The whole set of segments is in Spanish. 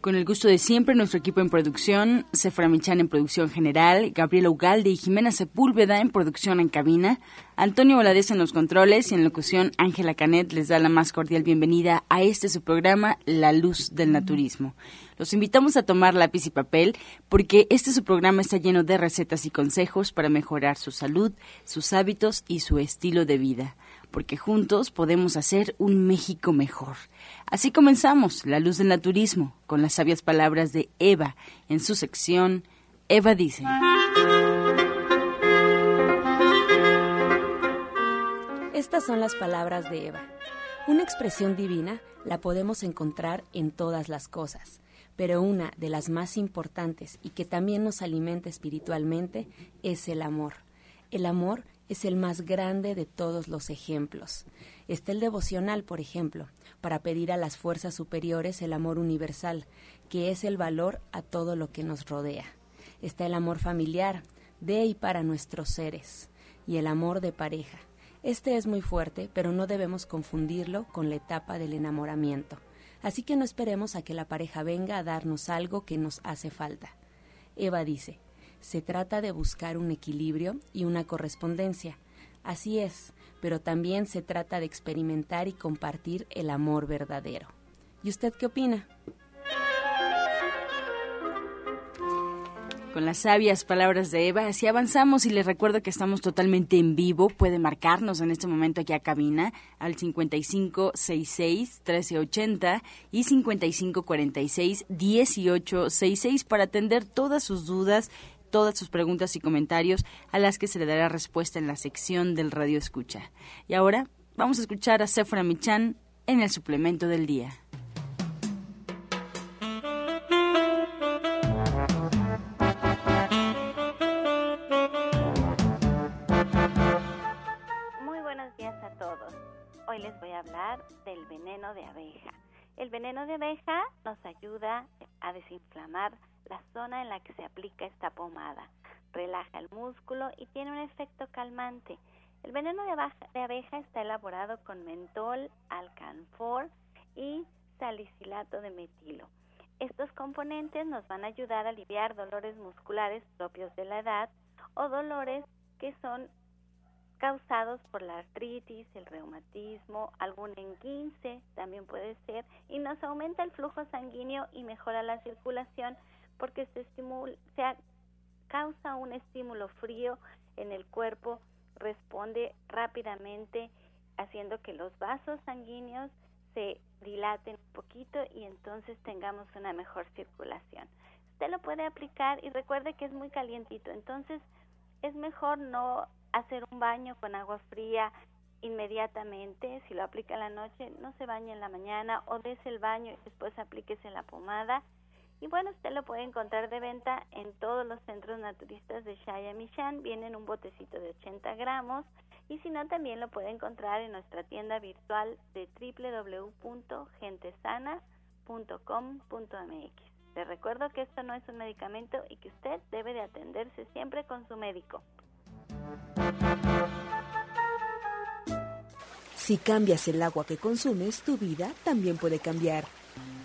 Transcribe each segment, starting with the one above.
Con el gusto de siempre, nuestro equipo en producción, Sefra Michan en producción general, Gabriela Ugalde y Jimena Sepúlveda en producción en cabina, Antonio Voladez en los controles y en locución Ángela Canet les da la más cordial bienvenida a este su programa, La Luz del Naturismo. Los invitamos a tomar lápiz y papel porque este su programa está lleno de recetas y consejos para mejorar su salud, sus hábitos y su estilo de vida porque juntos podemos hacer un México mejor. Así comenzamos La Luz del Naturismo con las sabias palabras de Eva en su sección Eva dice. Estas son las palabras de Eva. Una expresión divina la podemos encontrar en todas las cosas, pero una de las más importantes y que también nos alimenta espiritualmente es el amor. El amor es el más grande de todos los ejemplos. Está el devocional, por ejemplo, para pedir a las fuerzas superiores el amor universal, que es el valor a todo lo que nos rodea. Está el amor familiar, de y para nuestros seres, y el amor de pareja. Este es muy fuerte, pero no debemos confundirlo con la etapa del enamoramiento. Así que no esperemos a que la pareja venga a darnos algo que nos hace falta. Eva dice, se trata de buscar un equilibrio y una correspondencia. Así es, pero también se trata de experimentar y compartir el amor verdadero. ¿Y usted qué opina? Con las sabias palabras de Eva, así avanzamos y les recuerdo que estamos totalmente en vivo. Puede marcarnos en este momento aquí a cabina al 5566-1380 y 5546-1866 para atender todas sus dudas todas sus preguntas y comentarios a las que se le dará respuesta en la sección del Radio Escucha. Y ahora vamos a escuchar a Sephora Michan en el suplemento del día. Muy buenos días a todos. Hoy les voy a hablar del veneno de abeja. El veneno de abeja nos ayuda a desinflamar la zona en la que se aplica esta pomada. Relaja el músculo y tiene un efecto calmante. El veneno de, abeja está elaborado con mentol, alcanfor y salicilato de metilo. Estos componentes nos van a ayudar a aliviar dolores musculares propios de la edad o dolores que son causados por la artritis, el reumatismo, algún enguince también puede ser, y nos aumenta el flujo sanguíneo y mejora la circulación porque se, causa un estímulo frío en el cuerpo, responde rápidamente haciendo que los vasos sanguíneos se dilaten un poquito y entonces tengamos una mejor circulación. Usted lo puede aplicar y recuerde que es muy calientito, entonces es mejor no hacer un baño con agua fría inmediatamente, si lo aplica la noche, no se bañe en la mañana o des el baño y después aplíquese la pomada y bueno, usted lo puede encontrar de venta en todos los centros naturistas de Shaya Michan. Viene en un botecito de 80 gramos. Y si no, también lo puede encontrar en nuestra tienda virtual de www.gentesana.com.mx. Le recuerdo que esto no es un medicamento y que usted debe de atenderse siempre con su médico. Si cambias el agua que consumes, tu vida también puede cambiar.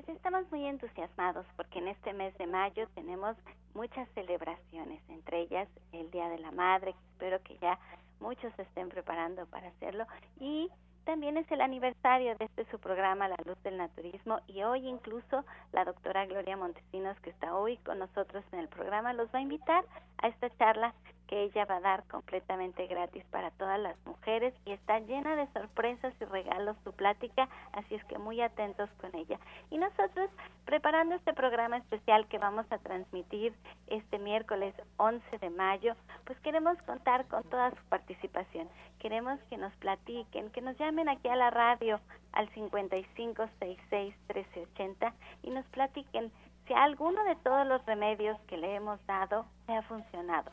Pues estamos muy entusiasmados porque en este mes de mayo tenemos muchas celebraciones, entre ellas el Día de la Madre, que espero que ya muchos estén preparando para hacerlo, y también es el aniversario de este su programa La Luz del Naturismo y hoy incluso la doctora Gloria Montesinos que está hoy con nosotros en el programa los va a invitar a esta charla que ella va a dar completamente gratis para todas las mujeres y está llena de sorpresas y regalos su plática, así es que muy atentos con ella. Y nosotros preparando este programa especial que vamos a transmitir este miércoles 11 de mayo, pues queremos contar con toda su participación. Queremos que nos platiquen, que nos llamen aquí a la radio al 5566-1380 y nos platiquen si alguno de todos los remedios que le hemos dado le ha funcionado,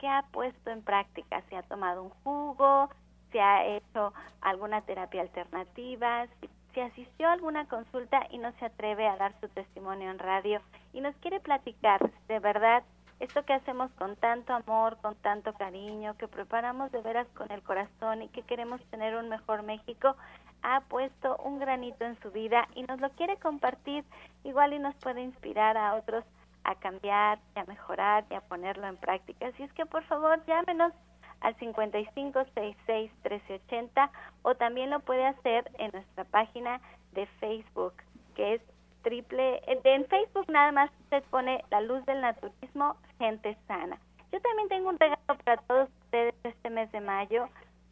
qué ha puesto en práctica, si ha tomado un jugo, si ha hecho alguna terapia alternativa, si, asistió a alguna consulta y no se atreve a dar su testimonio en radio y nos quiere platicar de verdad esto que hacemos con tanto amor, con tanto cariño, que preparamos de veras con el corazón y que queremos tener un mejor México, ha puesto un granito en su vida y nos lo quiere compartir, igual y nos puede inspirar a otros a cambiar y a mejorar y a ponerlo en práctica. Así es que por favor llámenos al 5566-1380 o también lo puede hacer en nuestra página de Facebook, que es triple, en Facebook nada más se pone la luz del naturismo, gente sana. Yo también tengo un regalo para todos ustedes este mes de mayo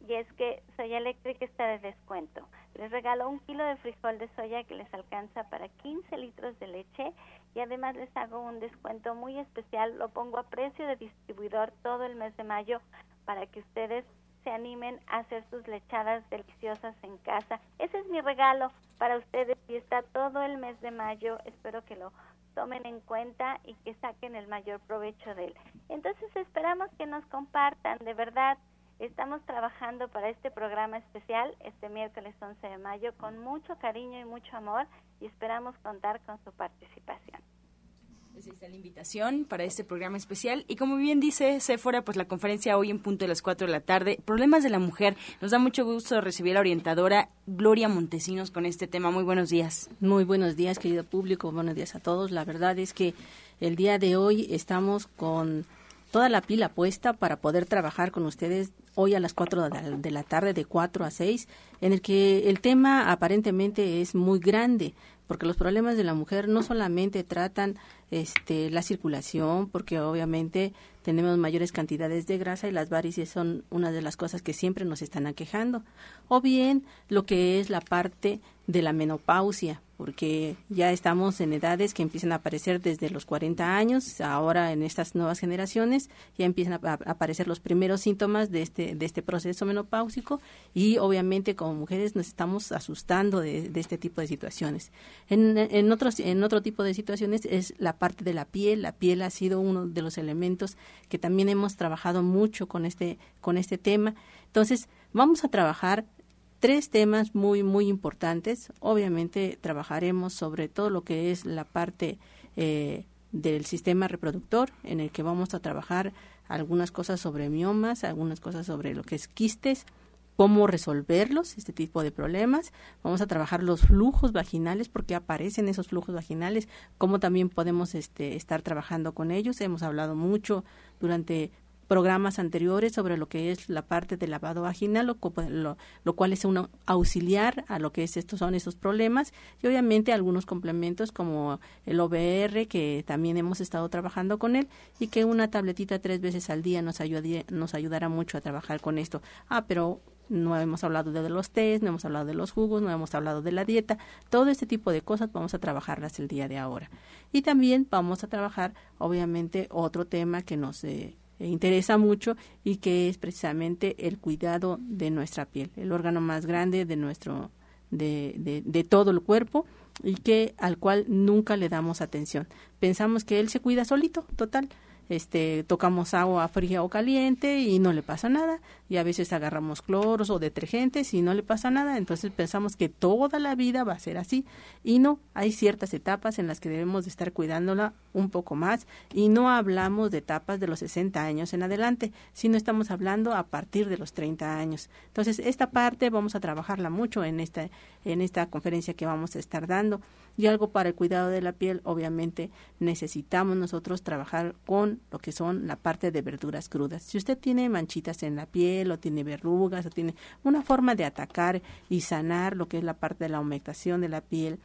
y es que Soya Electric está de descuento. Les regalo un kilo de frijol de soya que les alcanza para 15 litros de leche y además les hago un descuento muy especial, lo pongo a precio de distribuidor todo el mes de mayo para que ustedes se animen a hacer sus lechadas deliciosas en casa. Ese es mi regalo para ustedes y está todo el mes de mayo. Espero que lo tomen en cuenta y que saquen el mayor provecho de él. Entonces esperamos que nos compartan, de verdad, estamos trabajando para este programa especial este miércoles 11 de mayo con mucho cariño y mucho amor y esperamos contar con su participación. Pues ahí está la invitación para este programa especial. Y como bien dice Sephora, pues la conferencia hoy en punto de las 4 de la tarde, Problemas de la Mujer. Nos da mucho gusto recibir a la orientadora Gloria Montesinos con este tema. Muy buenos días. Muy buenos días, querido público. Buenos días a todos. La verdad es que el día de hoy estamos con toda la pila puesta para poder trabajar con ustedes hoy a las 4 de la tarde, de 4 a 6, en el que el tema aparentemente es muy grande, porque los problemas de la mujer no solamente tratan este, la circulación, porque obviamente tenemos mayores cantidades de grasa y las varices son una de las cosas que siempre nos están aquejando, o bien lo que es la parte de la menopausia, porque ya estamos en edades que empiezan a aparecer desde los 40 años, ahora en estas nuevas generaciones ya empiezan a, aparecer los primeros síntomas de este, de este proceso menopáusico y obviamente como mujeres nos estamos asustando de, este tipo de situaciones. En, en, otros, en otro tipo de situaciones es la parte de la piel, la piel ha sido uno de los elementos que también hemos trabajado mucho con este, con este tema. Entonces, vamos a trabajar tres temas muy, muy importantes. Obviamente trabajaremos sobre todo lo que es la parte eh, del sistema reproductor, en el que vamos a trabajar algunas cosas sobre miomas, algunas cosas sobre lo que es quistes, cómo resolverlos, este tipo de problemas. Vamos a trabajar los flujos vaginales, porque aparecen esos flujos vaginales, cómo también podemos este, estar trabajando con ellos. Hemos hablado mucho durante programas anteriores sobre lo que es la parte del lavado vaginal, lo, lo, cual es un auxiliar a lo que es estos son esos problemas y obviamente algunos complementos como el OBR que también hemos estado trabajando con él y que una tabletita tres veces al día nos nos ayudará mucho a trabajar con esto. Ah, pero no hemos hablado de los test, no hemos hablado de los jugos, no hemos hablado de la dieta, todo este tipo de cosas vamos a trabajarlas el día de ahora. Y también vamos a trabajar, obviamente, otro tema que nos eh, interesa mucho y que es precisamente el cuidado de nuestra piel, el órgano más grande de nuestro de, de, de todo el cuerpo y que al cual nunca le damos atención. Pensamos que él se cuida solito, total, este, tocamos agua fría o caliente y no le pasa nada, y a veces agarramos cloros o detergentes y no le pasa nada, entonces pensamos que toda la vida va a ser así, y no, hay ciertas etapas en las que debemos de estar cuidándola un poco más, y no hablamos de etapas de los 60 años en adelante, sino estamos hablando a partir de los 30 años. Entonces, esta parte vamos a trabajarla mucho en esta, en esta conferencia que vamos a estar dando. Y algo para el cuidado de la piel, obviamente necesitamos nosotros trabajar con lo que son la parte de verduras crudas. Si usted tiene manchitas en la piel o tiene verrugas o tiene una forma de atacar y sanar lo que es la parte de la humectación de la piel,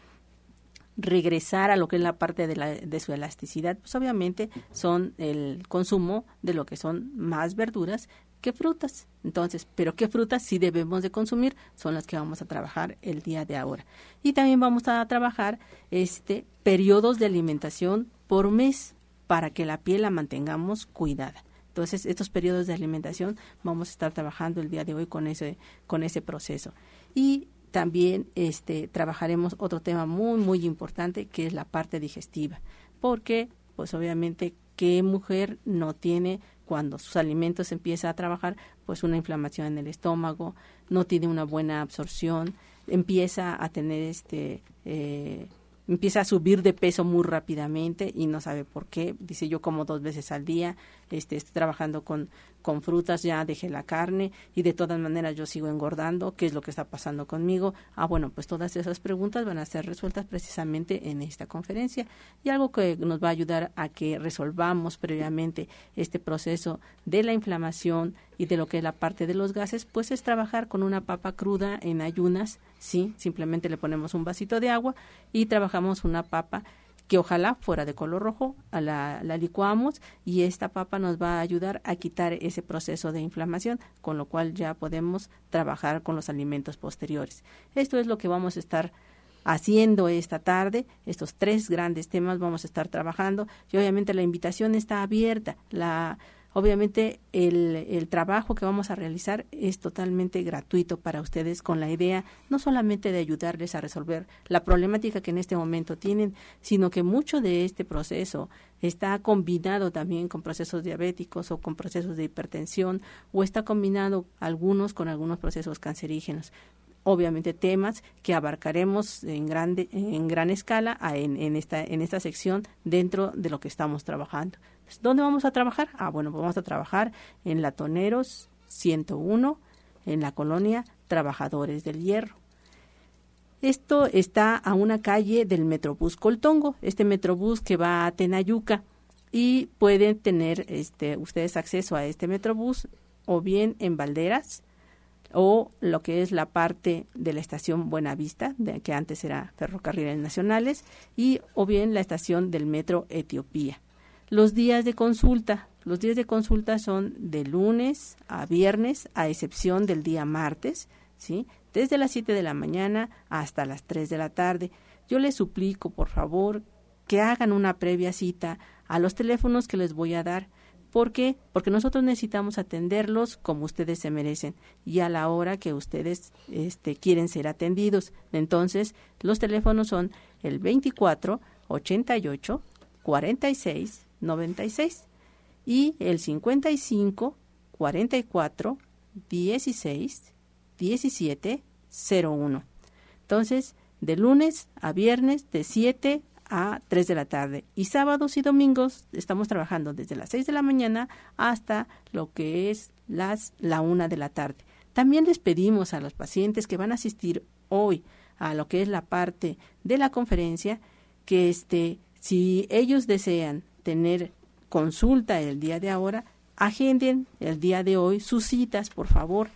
regresar a lo que es la parte de, la, de su elasticidad, pues obviamente son el consumo de lo que son más verduras ¿Qué frutas? Entonces, ¿pero qué frutas sí debemos de consumir? Son las que vamos a trabajar el día de ahora. Y también vamos a trabajar este periodos de alimentación por mes para que la piel la mantengamos cuidada. Entonces, estos periodos de alimentación vamos a estar trabajando el día de hoy con ese con ese proceso. Y también este, trabajaremos otro tema muy, muy importante que es la parte digestiva, porque pues obviamente qué mujer no tiene cuando sus alimentos empieza a trabajar pues una inflamación en el estómago, no tiene una buena absorción, empieza a tener este eh, empieza a subir de peso muy rápidamente y no sabe por qué. Dice yo como dos veces al día, este, estoy trabajando con, con frutas, ya dejé la carne y de todas maneras yo sigo engordando. ¿Qué es lo que está pasando conmigo? Ah, bueno, pues todas esas preguntas van a ser resueltas precisamente en esta conferencia y algo que nos va a ayudar a que resolvamos previamente este proceso de la inflamación y de lo que es la parte de los gases, pues es trabajar con una papa cruda en ayunas, sí, simplemente le ponemos un vasito de agua y trabajamos una papa que ojalá fuera de color rojo, la, la, licuamos y esta papa nos va a ayudar a quitar ese proceso de inflamación, con lo cual ya podemos trabajar con los alimentos posteriores. Esto es lo que vamos a estar haciendo esta tarde. Estos tres grandes temas vamos a estar trabajando y obviamente la invitación está abierta. La, Obviamente el, el, trabajo que vamos a realizar es totalmente gratuito para ustedes con la idea no solamente de ayudarles a resolver la problemática que en este momento tienen, sino que mucho de este proceso está combinado también con procesos diabéticos o con procesos de hipertensión o está combinado algunos con algunos procesos cancerígenos obviamente temas que abarcaremos en grande en gran escala en, esta en esta sección dentro de lo que estamos trabajando. ¿Dónde vamos a trabajar? Ah, bueno, pues vamos a trabajar en Latoneros 101, en la colonia Trabajadores del Hierro. Esto está a una calle del Metrobús Coltongo, este Metrobús que va a Tenayuca y pueden tener este, ustedes acceso a este Metrobús o bien en Valderas o lo que es la parte de la estación Buenavista, de, que antes era Ferrocarriles Nacionales, y o bien la estación del Metro Etiopía. Los días de consulta. Los días de consulta son de lunes a viernes, a excepción del día martes, ¿sí? Desde las 7 de la mañana hasta las 3 de la tarde. Yo les suplico, por favor, que hagan una previa cita a los teléfonos que les voy a dar. ¿Por qué? Porque nosotros necesitamos atenderlos como ustedes se merecen y a la hora que ustedes este, quieren ser atendidos. Entonces, los teléfonos son el 24 88 46 96 y el 55 44 16 17 01. Entonces, de lunes a viernes de 7 a 3 de la tarde y sábados y domingos estamos trabajando desde las 6 de la mañana hasta lo que es las la 1 de la tarde. También les pedimos a los pacientes que van a asistir hoy a lo que es la parte de la conferencia que este si ellos desean tener consulta el día de ahora, agenden el día de hoy sus citas, por favor,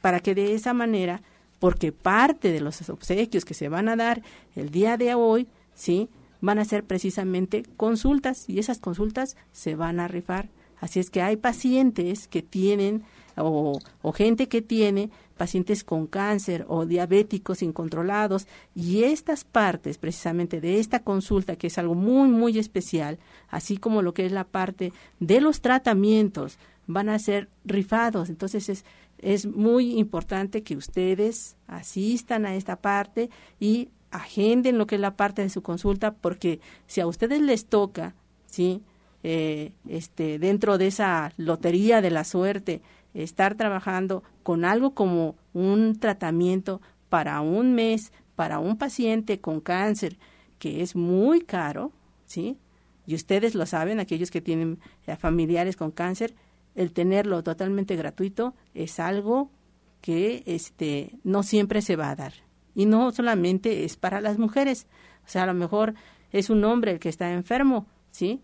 para que de esa manera, porque parte de los obsequios que se van a dar el día de hoy, ¿sí? Van a ser precisamente consultas y esas consultas se van a rifar. Así es que hay pacientes que tienen o, o gente que tiene pacientes con cáncer o diabéticos incontrolados y estas partes precisamente de esta consulta que es algo muy muy especial, así como lo que es la parte de los tratamientos van a ser rifados, entonces es es muy importante que ustedes asistan a esta parte y agenden lo que es la parte de su consulta porque si a ustedes les toca, sí, eh, este dentro de esa lotería de la suerte estar trabajando con algo como un tratamiento para un mes, para un paciente con cáncer, que es muy caro, ¿sí? Y ustedes lo saben, aquellos que tienen eh, familiares con cáncer, el tenerlo totalmente gratuito es algo que este no siempre se va a dar. Y no solamente es para las mujeres, o sea, a lo mejor es un hombre el que está enfermo, ¿sí?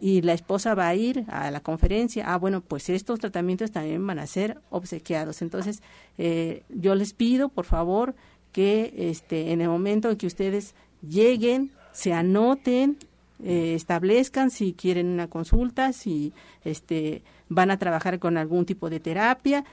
y la esposa va a ir a la conferencia, ah, bueno, pues estos tratamientos también van a ser obsequiados. Entonces, eh, yo les pido, por favor, que este, en el momento en que ustedes lleguen, se anoten, eh, establezcan si quieren una consulta, si este, van a trabajar con algún tipo de terapia,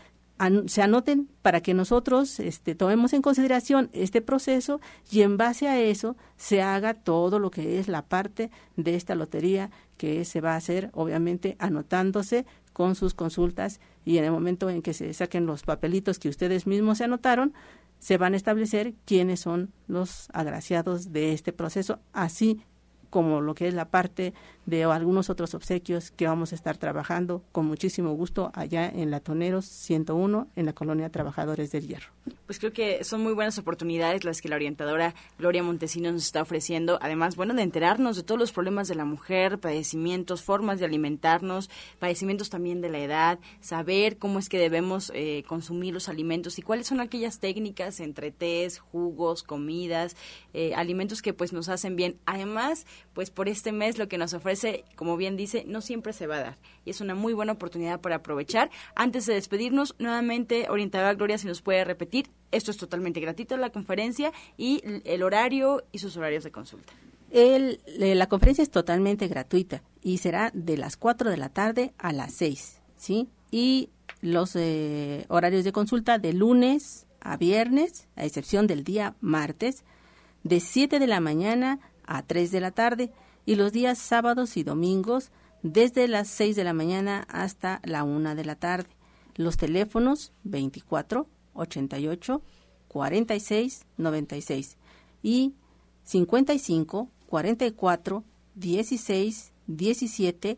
se anoten para que nosotros este, tomemos en consideración este proceso y en base a eso se haga todo lo que es la parte de esta lotería que se va a hacer, obviamente anotándose con sus consultas y en el momento en que se saquen los papelitos que ustedes mismos se anotaron, se van a establecer quiénes son los agraciados de este proceso, así como lo que es la parte de algunos otros obsequios que vamos a estar trabajando con muchísimo gusto allá en Latoneros 101 en la colonia Trabajadores del Hierro. Pues creo que son muy buenas oportunidades las que la orientadora Gloria Montesinos nos está ofreciendo, además, bueno, de enterarnos de todos los problemas de la mujer, padecimientos, formas de alimentarnos, padecimientos también de la edad, saber cómo es que debemos eh, consumir los alimentos y cuáles son aquellas técnicas entre tés, jugos, comidas, eh, alimentos que pues nos hacen bien. Además, pues por este mes lo que nos ofrece, como bien dice, no siempre se va a dar. Y es una muy buena oportunidad para aprovechar. Antes de despedirnos, nuevamente, orientadora Gloria, si nos puede repetir, esto es totalmente gratuito, la conferencia y el horario y sus horarios de consulta. El, la conferencia es totalmente gratuita y será de las 4 de la tarde a las 6, ¿sí? Y los eh, horarios de consulta de lunes a viernes, a excepción del día martes, de 7 de la mañana a 3 de la tarde y los días sábados y domingos desde las 6 de la mañana hasta la 1 de la tarde. Los teléfonos 24 88 46 96 y 55 44 16 17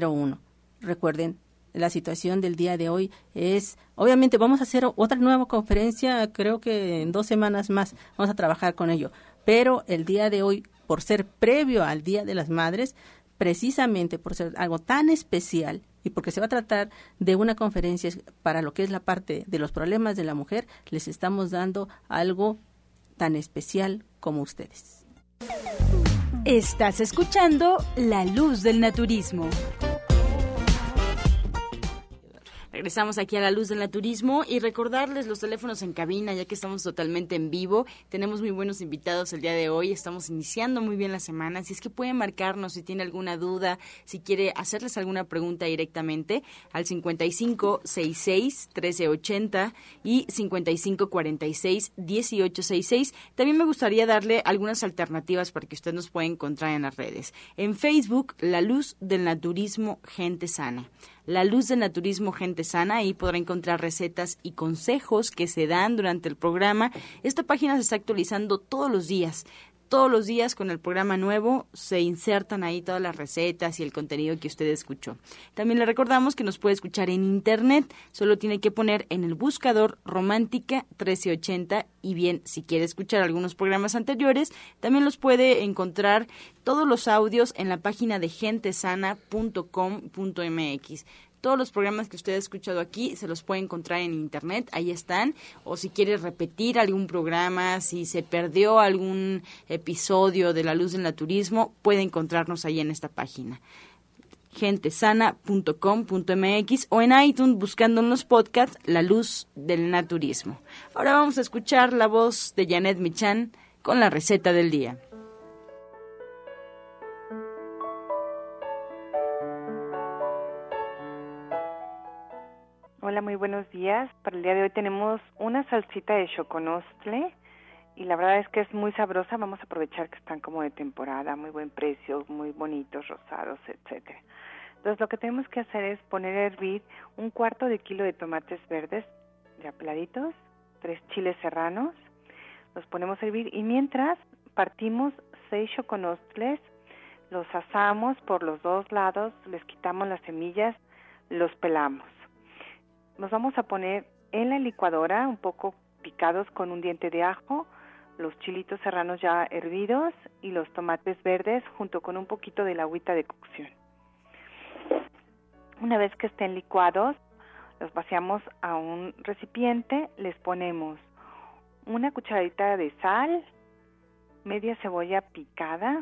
01. Recuerden, la situación del día de hoy es, obviamente vamos a hacer otra nueva conferencia, creo que en dos semanas más vamos a trabajar con ello, pero el día de hoy por ser previo al Día de las Madres, precisamente por ser algo tan especial y porque se va a tratar de una conferencia para lo que es la parte de los problemas de la mujer, les estamos dando algo tan especial como ustedes. Estás escuchando La Luz del Naturismo. Regresamos aquí a la luz del naturismo y recordarles los teléfonos en cabina, ya que estamos totalmente en vivo. Tenemos muy buenos invitados el día de hoy. Estamos iniciando muy bien la semana. Si es que pueden marcarnos si tiene alguna duda, si quiere hacerles alguna pregunta directamente al 5566 1380 y 5546 1866. También me gustaría darle algunas alternativas para que usted nos pueda encontrar en las redes. En Facebook, La Luz del Naturismo Gente Sana. La Luz del Naturismo Gente Sana. Ahí podrá encontrar recetas y consejos que se dan durante el programa. Esta página se está actualizando todos los días todos los días con el programa nuevo se insertan ahí todas las recetas y el contenido que usted escuchó. También le recordamos que nos puede escuchar en internet, solo tiene que poner en el buscador Romántica 1380 y bien, si quiere escuchar algunos programas anteriores, también los puede encontrar todos los audios en la página de gentesana.com.mx. Todos los programas que usted ha escuchado aquí se los puede encontrar en internet, ahí están. O si quiere repetir algún programa, si se perdió algún episodio de La Luz del Naturismo, puede encontrarnos ahí en esta página gentesana.com.mx o en iTunes buscando en los podcasts La Luz del Naturismo. Ahora vamos a escuchar la voz de Janet Michan con la receta del día. Muy buenos días. Para el día de hoy tenemos una salsita de choconostle y la verdad es que es muy sabrosa. Vamos a aprovechar que están como de temporada, muy buen precio, muy bonitos, rosados, etcétera. Entonces lo que tenemos que hacer es poner a hervir un cuarto de kilo de tomates verdes ya peladitos, tres chiles serranos, los ponemos a hervir y mientras partimos seis choconostles, los asamos por los dos lados, les quitamos las semillas, los pelamos nos vamos a poner en la licuadora un poco picados con un diente de ajo, los chilitos serranos ya hervidos y los tomates verdes junto con un poquito de la agüita de cocción. Una vez que estén licuados, los vaciamos a un recipiente, les ponemos una cucharadita de sal, media cebolla picada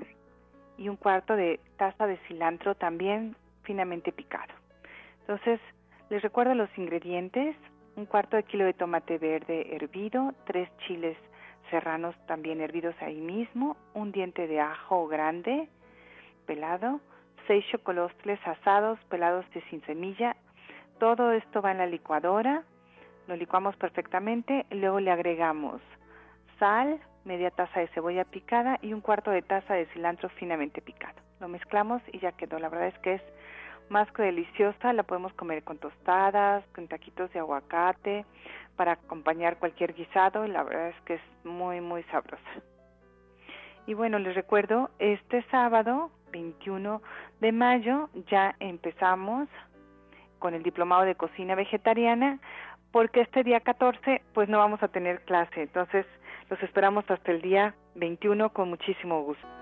y un cuarto de taza de cilantro también finamente picado. Entonces, les recuerdo los ingredientes, un cuarto de kilo de tomate verde hervido, tres chiles serranos también hervidos ahí mismo, un diente de ajo grande pelado, seis chocolostles asados pelados de sin semilla. Todo esto va en la licuadora, lo licuamos perfectamente, luego le agregamos sal, media taza de cebolla picada y un cuarto de taza de cilantro finamente picado. Lo mezclamos y ya quedó. La verdad es que es más que deliciosa, la podemos comer con tostadas, con taquitos de aguacate, para acompañar cualquier guisado, y la verdad es que es muy, muy sabrosa. Y bueno, les recuerdo, este sábado 21 de mayo ya empezamos con el diplomado de cocina vegetariana porque este día 14 pues no vamos a tener clase, entonces los esperamos hasta el día 21 con muchísimo gusto.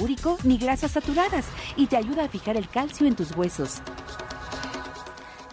úrico ni grasas saturadas y te ayuda a fijar el calcio en tus huesos.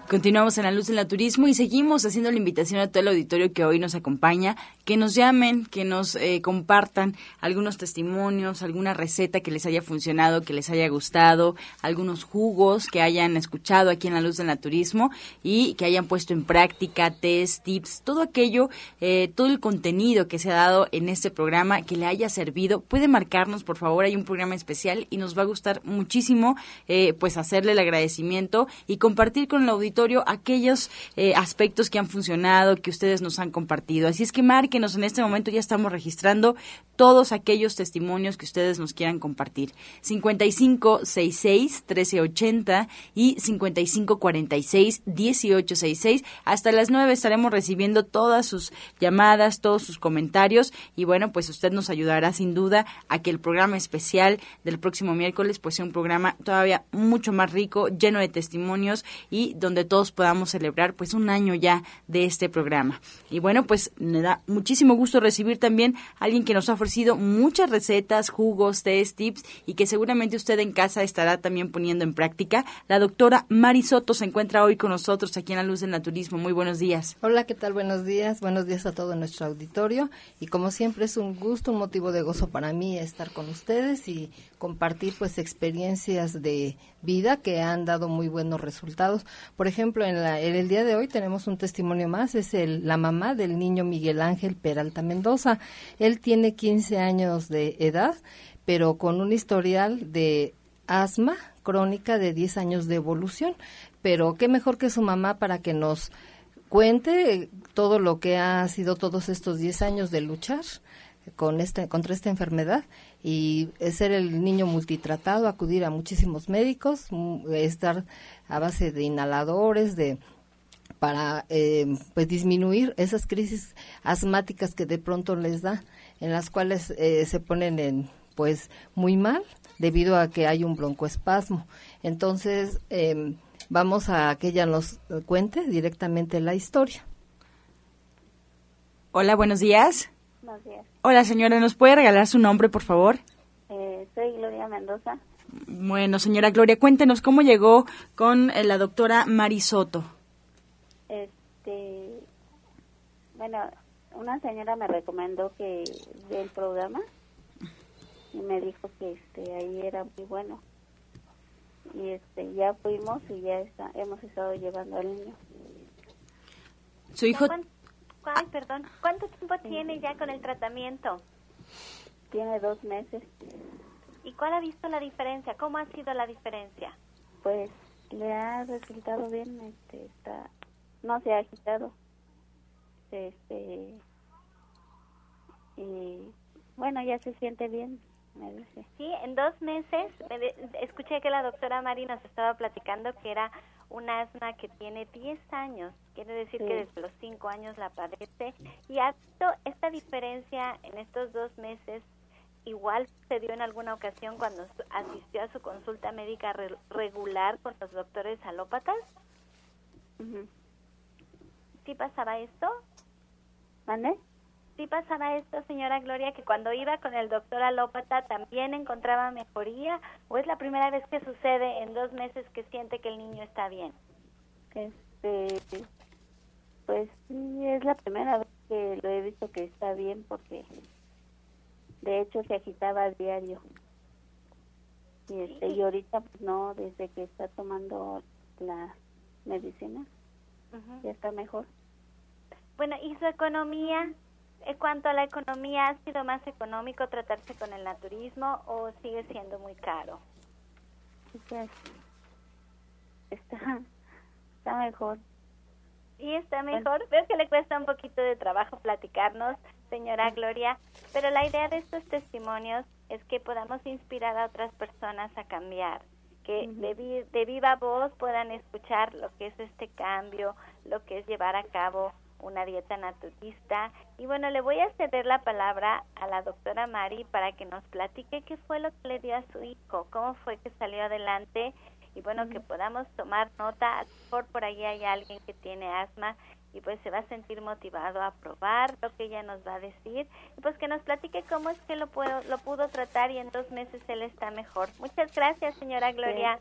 Continuamos en la luz del turismo y seguimos haciendo la invitación a todo el auditorio que hoy nos acompaña, que nos llamen, que nos eh, compartan algunos testimonios, alguna receta que les haya funcionado, que les haya gustado, algunos jugos que hayan escuchado aquí en la luz del naturismo y que hayan puesto en práctica, test, tips, todo aquello, eh, todo el contenido que se ha dado en este programa que le haya servido. Puede marcarnos, por favor, hay un programa especial y nos va a gustar muchísimo eh, pues hacerle el agradecimiento y compartir con el auditorio aquellos eh, aspectos que han funcionado, que ustedes nos han compartido. Así es que márquenos en este momento, ya estamos registrando todos aquellos testimonios que ustedes nos quieran compartir. 5566 1380 y 5546 1866. Hasta las 9 estaremos recibiendo todas sus llamadas, todos sus comentarios y bueno, pues usted nos ayudará sin duda a que el programa especial del próximo miércoles pues sea un programa todavía mucho más rico, lleno de testimonios y donde todos podamos celebrar pues un año ya de este programa. Y bueno, pues me da muchísimo gusto recibir también a alguien que nos ha ofrecido muchas recetas, jugos, test, tips y que seguramente usted en casa estará también poniendo en práctica. La doctora Mari Soto se encuentra hoy con nosotros aquí en la Luz del Naturismo. Muy buenos días. Hola, ¿qué tal? Buenos días. Buenos días a todo nuestro auditorio. Y como siempre es un gusto, un motivo de gozo para mí estar con ustedes y compartir pues experiencias de vida que han dado muy buenos resultados. Por ejemplo, en, la, en el día de hoy tenemos un testimonio más, es el, la mamá del niño Miguel Ángel Peralta Mendoza. Él tiene 15 años de edad, pero con un historial de asma crónica de 10 años de evolución. Pero qué mejor que su mamá para que nos cuente todo lo que ha sido todos estos 10 años de luchar con este, contra esta enfermedad y ser el niño multitratado, acudir a muchísimos médicos, mm, estar a base de inhaladores, de para eh, pues disminuir esas crisis asmáticas que de pronto les da, en las cuales eh, se ponen en pues muy mal debido a que hay un broncoespasmo. Entonces em, vamos a que ella nos cuente directamente la historia. Hola, buenos días. Buenos días. Hola señora, ¿nos puede regalar su nombre, por favor? Eh, soy Gloria Mendoza. Bueno, señora Gloria, cuéntenos cómo llegó con eh, la doctora Marisoto. Este, bueno, una señora me recomendó que el programa y me dijo que este ahí era muy bueno y este ya fuimos y ya está, hemos estado llevando al niño. Su hijo Ay, perdón. ¿Cuánto tiempo tiene ya con el tratamiento? Tiene dos meses. ¿Y cuál ha visto la diferencia? ¿Cómo ha sido la diferencia? Pues le ha resultado bien, este, está, no se ha agitado, este, y bueno, ya se siente bien, me dice. Sí, en dos meses, me de- escuché que la doctora Mari nos estaba platicando que era un asma que tiene 10 años, quiere decir que desde los 5 años la padece, y ha esta diferencia en estos dos meses, igual se dio en alguna ocasión cuando asistió a su consulta médica re- regular con los doctores alópatas. Ujú. ¿Sí pasaba esto? ¿Mande? Sí pasaba esto, señora Gloria, que cuando iba con el doctor alópata también encontraba mejoría o es la primera vez que sucede en dos meses que siente que el niño está bien? Este, pues sí, es la primera vez que lo he visto que está bien porque de hecho se agitaba a diario. Y, este, y ahorita pues no, desde que está tomando la medicina, ya está mejor. Bueno, ¿y su economía? En cuanto a la economía, ¿ha sido más económico tratarse con el naturismo o sigue siendo muy caro? Pues, está, está mejor. Y está mejor. Veo que le cuesta un poquito de trabajo platicarnos, señora Gloria, pero la idea de estos testimonios es que podamos inspirar a otras personas a cambiar, que de, de viva voz puedan escuchar lo que es este cambio, lo que es llevar a cabo una dieta naturista. Y bueno, le voy a ceder la palabra a la doctora Mari para que nos platique qué fue lo que le dio a su hijo, cómo fue que salió adelante y bueno, que podamos tomar nota, a lo mejor por ahí hay alguien que tiene asma y pues se va a sentir motivado a probar lo que ella nos va a decir y pues que nos platique cómo es que lo puedo lo pudo tratar y en dos meses él está mejor. Muchas gracias, señora Gloria.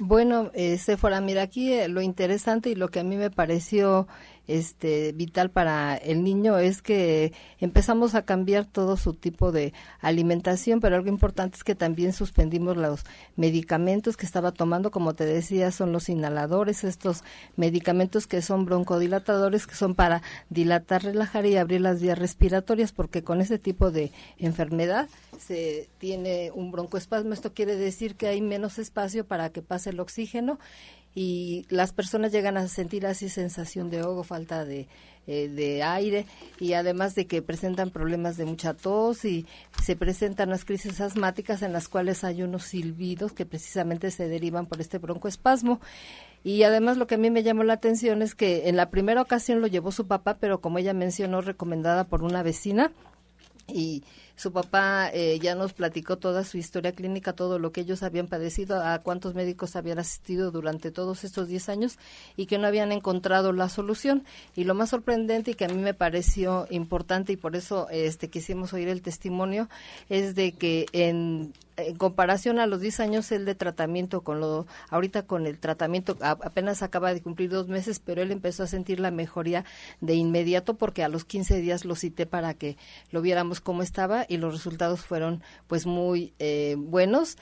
Bueno, eh, Sephora, mira aquí eh, lo interesante y lo que a mí me pareció este, vital para el niño es que empezamos a cambiar todo su tipo de alimentación, pero algo importante es que también suspendimos los medicamentos que estaba tomando, como te decía, son los inhaladores, estos medicamentos que son broncodilatadores, que son para dilatar, relajar y abrir las vías respiratorias, porque con ese tipo de enfermedad se tiene un broncoespasmo. Esto quiere decir que hay menos espacio para que pase el oxígeno y las personas llegan a sentir así sensación de ahogo, falta de, eh, de aire y además de que presentan problemas de mucha tos y se presentan las crisis asmáticas en las cuales hay unos silbidos que precisamente se derivan por este broncoespasmo. Y además lo que a mí me llamó la atención es que en la primera ocasión lo llevó su papá, pero como ella mencionó, recomendada por una vecina y su papá eh, ya nos platicó toda su historia clínica, todo lo que ellos habían padecido, a cuántos médicos habían asistido durante todos estos 10 años y que no habían encontrado la solución. Y lo más sorprendente y que a mí me pareció importante y por eso este quisimos oír el testimonio es de que en en comparación a los 10 años él de tratamiento con lo ahorita con el tratamiento apenas acaba de cumplir dos meses pero él empezó a sentir la mejoría de inmediato porque a los 15 días lo cité para que lo viéramos cómo estaba y los resultados fueron pues muy eh, buenos.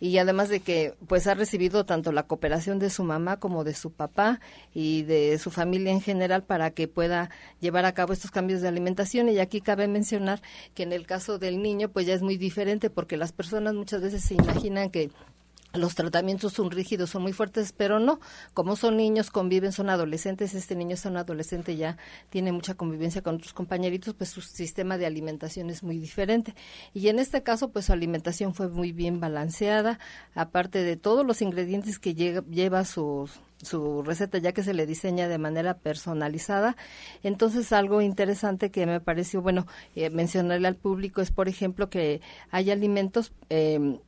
Y además de que pues ha recibido tanto la cooperación de su mamá como de su papá y de su familia en general para que pueda llevar a cabo estos cambios de alimentación. Y aquí cabe mencionar que en el caso del niño pues ya es muy diferente porque las personas muchas veces se imaginan que los tratamientos son rígidos, son muy fuertes, pero no, como son niños, conviven, son adolescentes, este niño es un adolescente, ya tiene mucha convivencia con otros compañeritos, pues su sistema de alimentación es muy diferente. Y en este caso, pues su alimentación fue muy bien balanceada, aparte de todos los ingredientes que lleva su, su receta ya que se le diseña de manera personalizada. Entonces, algo interesante que me pareció, bueno, eh, mencionarle al público es, por ejemplo, que hay alimentos eh,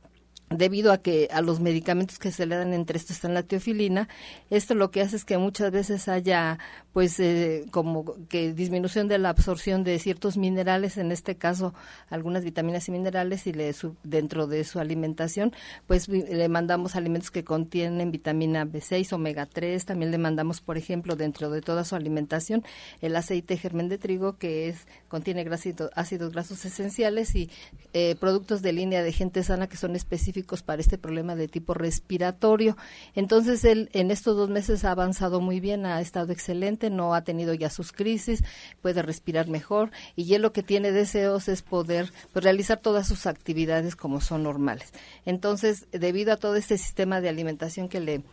debido a que a los medicamentos que se le dan entre estos está la teofilina, esto lo que hace es que muchas veces haya pues eh, como que disminución de la absorción de ciertos minerales, en este caso algunas vitaminas y minerales y le dentro de su alimentación, pues le mandamos alimentos que contienen vitamina B6, omega 3, también le mandamos, por ejemplo, dentro de toda su alimentación el aceite germen de trigo que es contiene ácidos grasos esenciales y eh, productos de línea de gente sana que son específicos para este problema de tipo respiratorio. Entonces, él en estos dos meses ha avanzado muy bien, ha estado excelente, no ha tenido ya sus crisis, puede respirar mejor y él lo que tiene deseos es poder pues, realizar todas sus actividades como son normales. Entonces, debido a todo este sistema de alimentación que le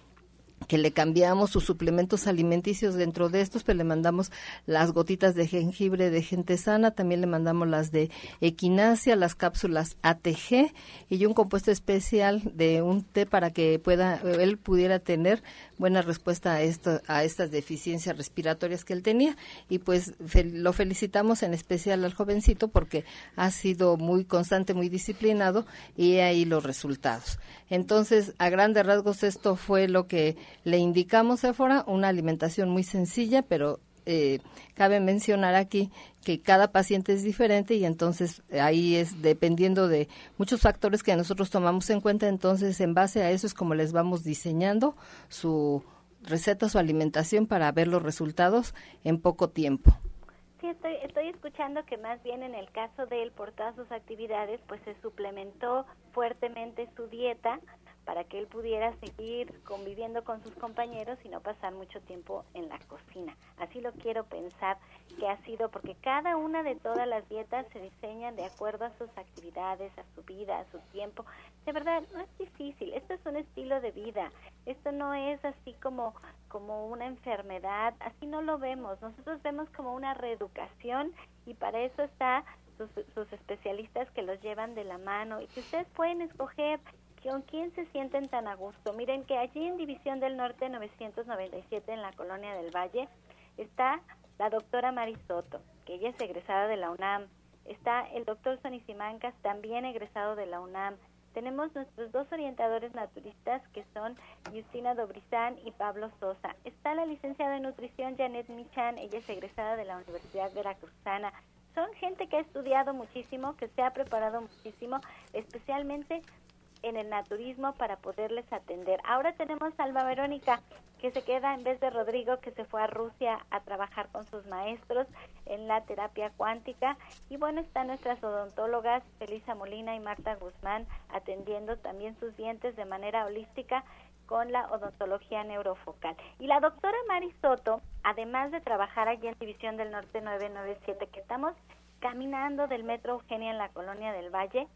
que le cambiamos sus suplementos alimenticios dentro de estos, pues le mandamos las gotitas de jengibre de gente sana, también le mandamos las de equinacia, las cápsulas ATG y un compuesto especial de un té para que pueda él pudiera tener buena respuesta a esto a estas deficiencias respiratorias que él tenía y pues lo felicitamos en especial al jovencito porque ha sido muy constante, muy disciplinado y ahí los resultados. Entonces, a grandes rasgos esto fue lo que le indicamos, Éfora, una alimentación muy sencilla, pero eh, cabe mencionar aquí que cada paciente es diferente y entonces ahí es dependiendo de muchos factores que nosotros tomamos en cuenta, entonces en base a eso es como les vamos diseñando su receta, su alimentación para ver los resultados en poco tiempo. Sí, estoy, estoy escuchando que más bien en el caso de él, por todas sus actividades, pues se suplementó fuertemente su dieta para que él pudiera seguir conviviendo con sus compañeros y no pasar mucho tiempo en la cocina. Así lo quiero pensar que ha sido, porque cada una de todas las dietas se diseñan de acuerdo a sus actividades, a su vida, a su tiempo. De verdad, no es difícil, esto es un estilo de vida, esto no es así como, como una enfermedad, así no lo vemos, nosotros vemos como una reeducación y para eso está sus, sus especialistas que los llevan de la mano y que ustedes pueden escoger ¿Con quién se sienten tan a gusto? Miren que allí en División del Norte 997 en la Colonia del Valle está la doctora Marisoto, que ella es egresada de la UNAM. Está el doctor Sonisimancas, también egresado de la UNAM. Tenemos nuestros dos orientadores naturistas que son Justina Dobrizán y Pablo Sosa. Está la licenciada en nutrición Janet Michan, ella es egresada de la Universidad Veracruzana. Son gente que ha estudiado muchísimo, que se ha preparado muchísimo, especialmente en el naturismo para poderles atender. Ahora tenemos a Alba Verónica, que se queda en vez de Rodrigo, que se fue a Rusia a trabajar con sus maestros en la terapia cuántica. Y bueno, están nuestras odontólogas, Felisa Molina y Marta Guzmán, atendiendo también sus dientes de manera holística con la odontología neurofocal. Y la doctora Mari Soto, además de trabajar allí en División del Norte 997, que estamos caminando del Metro Eugenia en la Colonia del Valle,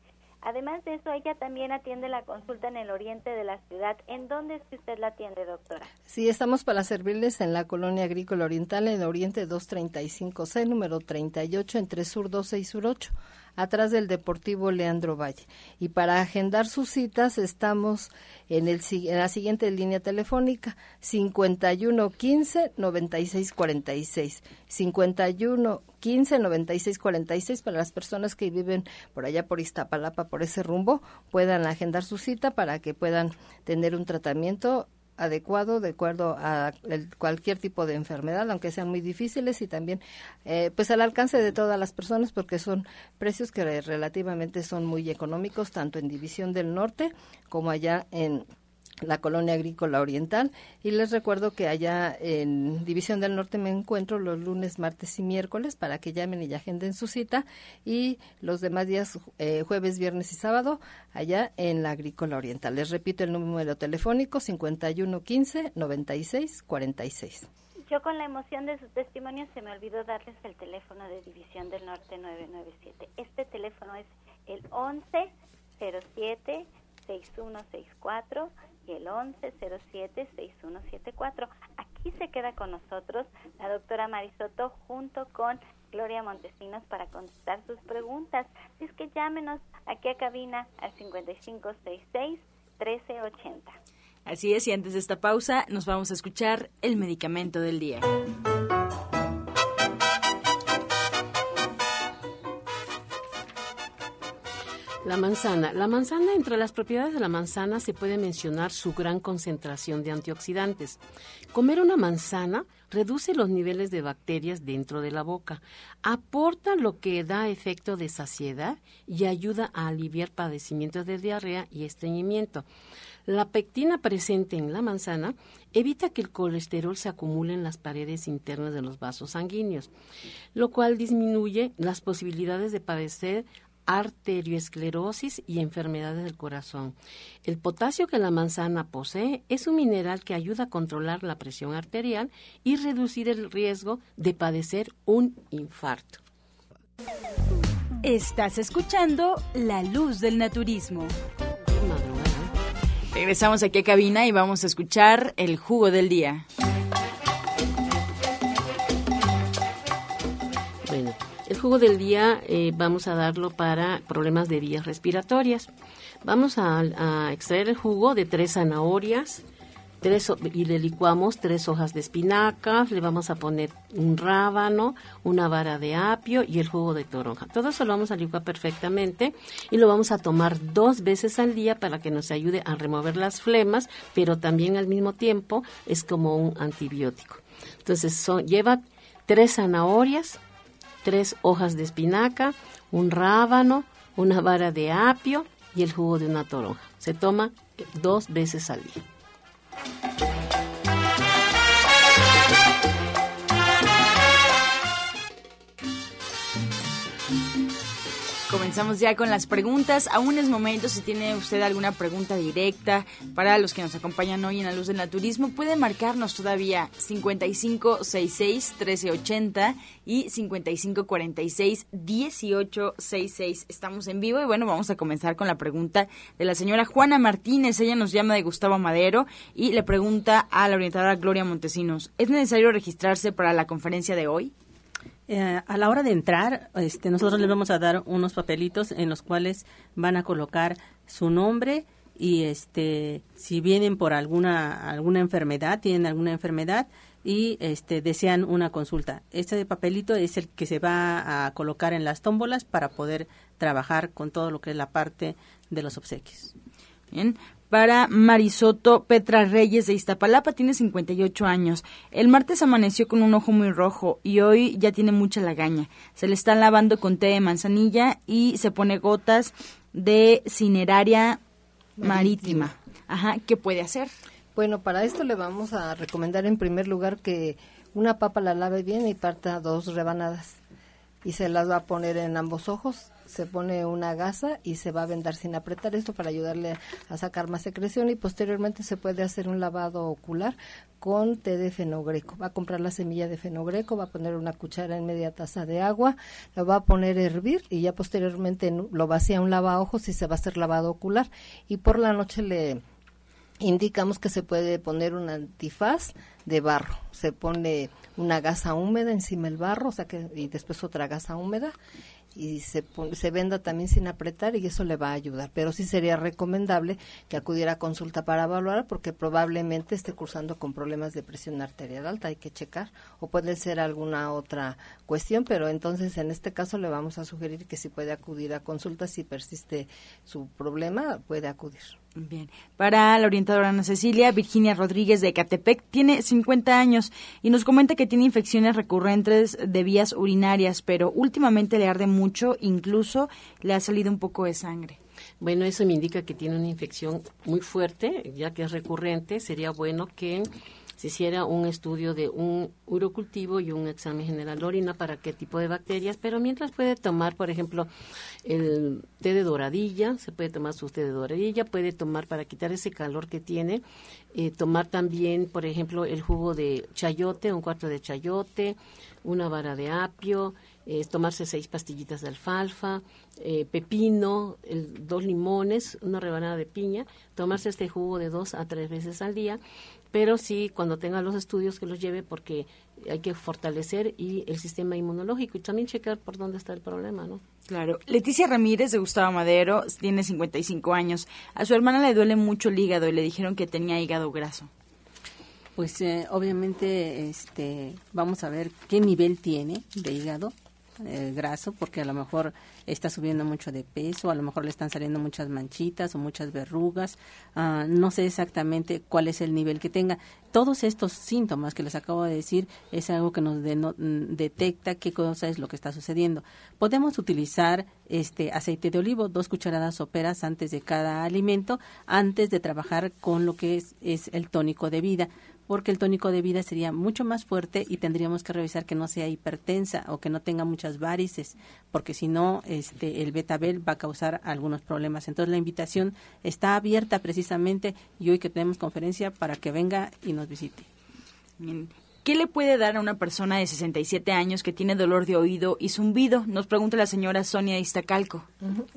Además de eso, ella también atiende la consulta en el oriente de la ciudad. ¿En dónde es que usted la atiende, doctora? Sí, estamos para servirles en la colonia agrícola oriental, en Oriente 235C, número 38, entre Sur 12 y Sur 8 atrás del Deportivo Leandro Valle. Y para agendar sus citas estamos en, el, en la siguiente línea telefónica 51 15 96 46. 51 15 96 46 para las personas que viven por allá por Iztapalapa, por ese rumbo, puedan agendar su cita para que puedan tener un tratamiento adecuado de acuerdo a cualquier tipo de enfermedad, aunque sean muy difíciles y también eh, pues al alcance de todas las personas porque son precios que relativamente son muy económicos tanto en División del Norte como allá en la colonia agrícola oriental y les recuerdo que allá en División del Norte me encuentro los lunes, martes y miércoles para que llamen y agenden su cita y los demás días eh, jueves, viernes y sábado allá en la agrícola oriental. Les repito el número telefónico 5115 96 46. Yo con la emoción de su testimonio se me olvidó darles el teléfono de División del Norte 997. Este teléfono es el 1107 6164 y el 1107-6174. Aquí se queda con nosotros la doctora Marisoto junto con Gloria Montesinos para contestar sus preguntas. Es que llámenos aquí a cabina al 5566-1380. Así es, y antes de esta pausa nos vamos a escuchar el medicamento del día. La manzana. La manzana, entre las propiedades de la manzana se puede mencionar su gran concentración de antioxidantes. Comer una manzana reduce los niveles de bacterias dentro de la boca, aporta lo que da efecto de saciedad y ayuda a aliviar padecimientos de diarrea y estreñimiento. La pectina presente en la manzana evita que el colesterol se acumule en las paredes internas de los vasos sanguíneos, lo cual disminuye las posibilidades de padecer arterioesclerosis y enfermedades del corazón. El potasio que la manzana posee es un mineral que ayuda a controlar la presión arterial y reducir el riesgo de padecer un infarto. Estás escuchando La Luz del Naturismo. Regresamos aquí a cabina y vamos a escuchar el jugo del día. Jugo del día eh, vamos a darlo para problemas de vías respiratorias. Vamos a, extraer el jugo de tres zanahorias tres, y le licuamos tres hojas de espinacas, le vamos a poner un rábano, una vara de apio y el jugo de toronja. Todo eso lo vamos a licuar perfectamente y lo vamos a tomar dos veces al día para que nos ayude a remover las flemas, pero también al mismo tiempo es como un antibiótico. Entonces son, lleva tres zanahorias, tres hojas de espinaca, un rábano, una vara de apio y el jugo de una toronja. Se toma dos veces al día. Comenzamos ya con las preguntas. Aún es momento, si tiene usted alguna pregunta directa para los que nos acompañan hoy en la luz del naturismo, puede marcarnos todavía 5566-1380 y 5546-1866. Estamos en vivo y bueno, vamos a comenzar con la pregunta de la señora Juana Martínez. Ella nos llama de Gustavo Madero y le pregunta a la orientadora Gloria Montesinos, ¿es necesario registrarse para la conferencia de hoy? Eh, a la hora de entrar, este, nosotros les vamos a dar unos papelitos en los cuales van a colocar su nombre y este, si vienen por alguna alguna enfermedad, tienen alguna enfermedad y este, desean una consulta. Este papelito es el que se va a colocar en las tómbolas para poder trabajar con todo lo que es la parte de los obsequios. Bien, para Marisoto Petra Reyes de Iztapalapa, tiene 58 años. El martes amaneció con un ojo muy rojo y hoy ya tiene mucha lagaña. Se le está lavando con té de manzanilla y se pone gotas de cineraria marítima. Ajá, ¿qué puede hacer? Bueno, para esto le vamos a recomendar en primer lugar que una papa la lave bien y parta dos rebanadas y se las va a poner en ambos ojos se pone una gasa y se va a vendar sin apretar esto para ayudarle a sacar más secreción y posteriormente se puede hacer un lavado ocular con té de fenogreco. Va a comprar la semilla de fenogreco, va a poner una cuchara en media taza de agua, lo va a poner a hervir y ya posteriormente lo vacía un lavaojos y se va a hacer lavado ocular y por la noche le indicamos que se puede poner un antifaz de barro. Se pone una gasa húmeda encima del barro, o sea que y después otra gasa húmeda y se, se venda también sin apretar y eso le va a ayudar. Pero sí sería recomendable que acudiera a consulta para evaluar porque probablemente esté cursando con problemas de presión arterial alta, hay que checar o puede ser alguna otra cuestión, pero entonces en este caso le vamos a sugerir que si puede acudir a consulta, si persiste su problema, puede acudir. Bien. Para la orientadora Ana Cecilia, Virginia Rodríguez de Catepec tiene 50 años y nos comenta que tiene infecciones recurrentes de vías urinarias, pero últimamente le arde mucho, incluso le ha salido un poco de sangre. Bueno, eso me indica que tiene una infección muy fuerte, ya que es recurrente. Sería bueno que se hiciera un estudio de un urocultivo y un examen general de orina para qué tipo de bacterias, pero mientras puede tomar, por ejemplo, el té de doradilla, se puede tomar su té de doradilla, puede tomar para quitar ese calor que tiene, eh, tomar también, por ejemplo, el jugo de chayote, un cuarto de chayote, una vara de apio, eh, tomarse seis pastillitas de alfalfa, eh, pepino, dos limones, una rebanada de piña, tomarse este jugo de dos a tres veces al día pero sí cuando tenga los estudios que los lleve porque hay que fortalecer y el sistema inmunológico y también checar por dónde está el problema, ¿no? Claro. Leticia Ramírez de Gustavo Madero tiene 55 años. A su hermana le duele mucho el hígado y le dijeron que tenía hígado graso. Pues eh, obviamente este vamos a ver qué nivel tiene de hígado eh, graso porque a lo mejor está subiendo mucho de peso, a lo mejor le están saliendo muchas manchitas o muchas verrugas, ah, no sé exactamente cuál es el nivel que tenga. Todos estos síntomas que les acabo de decir es algo que nos mm, detecta qué cosa es lo que está sucediendo. Podemos utilizar este aceite de olivo, dos cucharadas soperas antes de cada alimento, antes de trabajar con lo que es, es el tónico de vida porque el tónico de vida sería mucho más fuerte y tendríamos que revisar que no sea hipertensa o que no tenga muchas varices, porque si no, este, el betabel va a causar algunos problemas. Entonces la invitación está abierta precisamente y hoy que tenemos conferencia para que venga y nos visite. ¿Qué le puede dar a una persona de 67 años que tiene dolor de oído y zumbido? Nos pregunta la señora Sonia Iztacalco.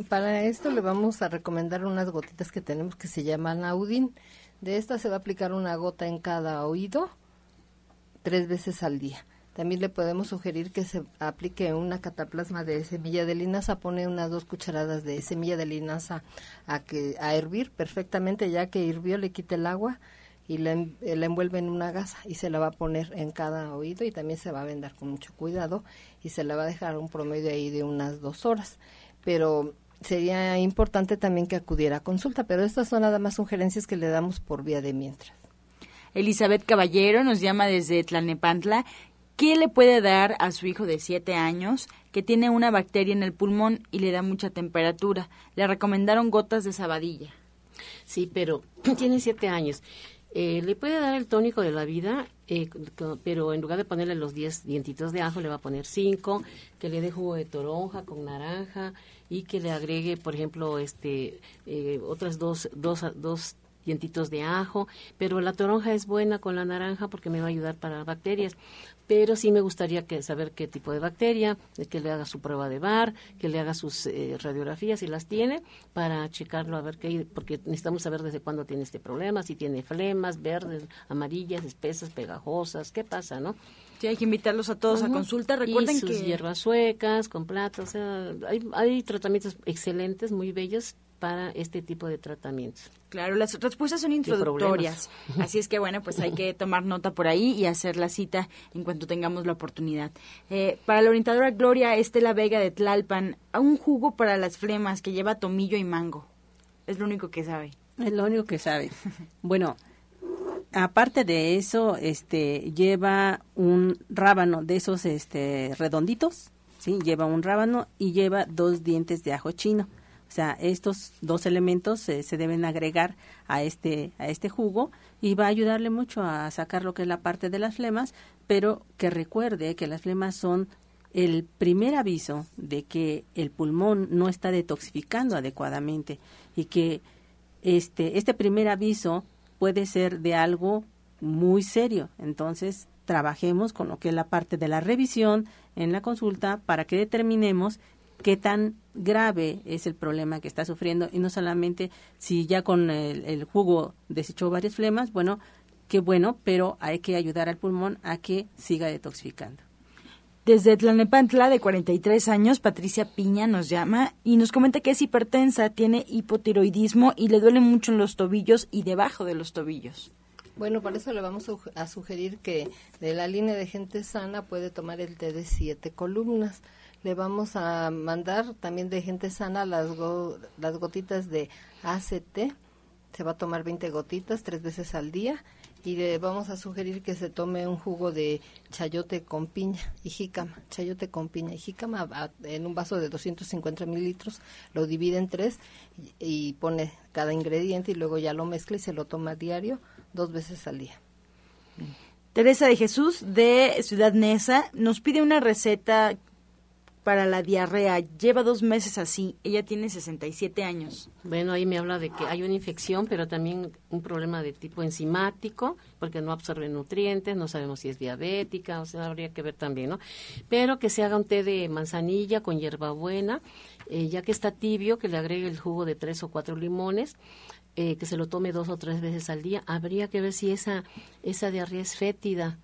Para esto le vamos a recomendar unas gotitas que tenemos que se llaman Audin de esta se va a aplicar una gota en cada oído tres veces al día. También le podemos sugerir que se aplique una cataplasma de semilla de linaza, pone unas dos cucharadas de semilla de linaza a, que, a hervir perfectamente, ya que hirvió le quite el agua y la, envuelve en una gasa y se la va a poner en cada oído y también se va a vendar con mucho cuidado y se la va a dejar un promedio ahí de unas dos horas. Pero sería importante también que acudiera a consulta, pero estas son nada más sugerencias que le damos por vía de mientras. Elizabeth Caballero nos llama desde Tlanepantla ¿Qué le puede dar a su hijo de 7 años que tiene una bacteria en el pulmón y le da mucha temperatura? Le recomendaron gotas de sabadilla. Sí, pero tiene 7 años. Eh, le puede dar el tónico de la vida, eh, pero en lugar de ponerle los 10 dientitos de ajo, le va a poner 5, que le dé jugo de toronja con naranja y que le agregue, por ejemplo, este eh, otras dos, dos, dos dientitos de ajo, pero la toronja es buena con la naranja porque me va a ayudar para bacterias pero sí me gustaría que saber qué tipo de bacteria, que le haga su prueba de bar, que le haga sus eh, radiografías si las tiene, para checarlo a ver qué, porque necesitamos saber desde cuándo tiene este problema, si tiene flemas verdes, amarillas, espesas, pegajosas, qué pasa, ¿no? Sí, hay que invitarlos a todos a consulta. Recuerden y sus que hierbas suecas, con plata, o sea, hay, hay tratamientos excelentes, muy bellos, para este tipo de tratamientos. Claro, las respuestas son introductorias, así es que bueno, pues hay que tomar nota por ahí y hacer la cita en cuanto tengamos la oportunidad. Eh, para la orientadora Gloria Estela Vega de Tlalpan, un jugo para las flemas que lleva tomillo y mango. Es lo único que sabe. Es lo único que sabe. bueno, aparte de eso, este lleva un rábano de esos este redonditos, sí, lleva un rábano y lleva dos dientes de ajo chino o sea, estos dos elementos se deben agregar a este, a este jugo y va a ayudarle mucho a sacar lo que es la parte de las flemas, pero que recuerde que las flemas son el primer aviso de que el pulmón no está detoxificando adecuadamente y que este, este primer aviso puede ser de algo muy serio. Entonces, trabajemos con lo que es la parte de la revisión en la consulta para que determinemos qué tan grave es el problema que está sufriendo y no solamente si ya con el, jugo desechó varias flemas, bueno, qué bueno, pero hay que ayudar al pulmón a que siga detoxificando. Desde Tlanepantla, de 43 años, Patricia Piña nos llama y nos comenta que es hipertensa, tiene hipotiroidismo y le duele mucho en los tobillos y debajo de los tobillos. Bueno, para eso le vamos a sugerir que de la línea de gente sana puede tomar el té de siete columnas le vamos a mandar también de gente sana las, las gotitas de ACT. Se va a tomar 20 gotitas tres veces al día y le vamos a sugerir que se tome un jugo de chayote con piña y jícama, chayote con piña y jícama en un vaso de 250 mililitros, lo divide en tres y, y, pone cada ingrediente y luego ya lo mezcla y se lo toma diario dos veces al día. Teresa de Jesús de Ciudad Neza nos pide una receta para la diarrea. Lleva dos meses así. Ella tiene 67 años. Bueno, ahí me habla de que hay una infección, pero también un problema de tipo enzimático, porque no absorbe nutrientes, no sabemos si es diabética, o sea, habría que ver también, ¿no? Pero que se haga un té de manzanilla con hierbabuena, eh, ya que está tibio, que le agregue el jugo de tres o cuatro limones. Eh, que se lo tome dos o tres veces al día, habría que ver si esa, esa diarrea es fétida,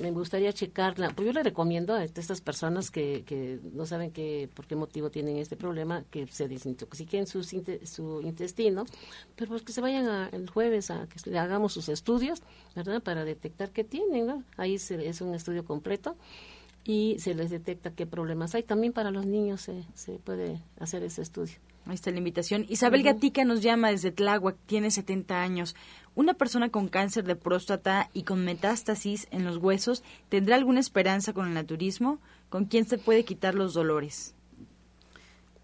me gustaría checarla. Pues yo le recomiendo a estas personas que, que no saben que, por qué motivo tienen este problema, que se desintoxiquen su, su intestino, pero pues que se vayan el jueves a que le hagamos sus estudios, ¿verdad? Para detectar qué tienen, Ahí es un estudio completo y se les detecta qué problemas hay. También para los niños se, se puede hacer ese estudio. Ahí está la invitación. Isabel Gatica nos llama desde Tláhuac, tiene 70 años. ¿Una persona con cáncer de próstata y con metástasis en los huesos tendrá alguna esperanza con el naturismo? ¿Con quién se puede quitar los dolores?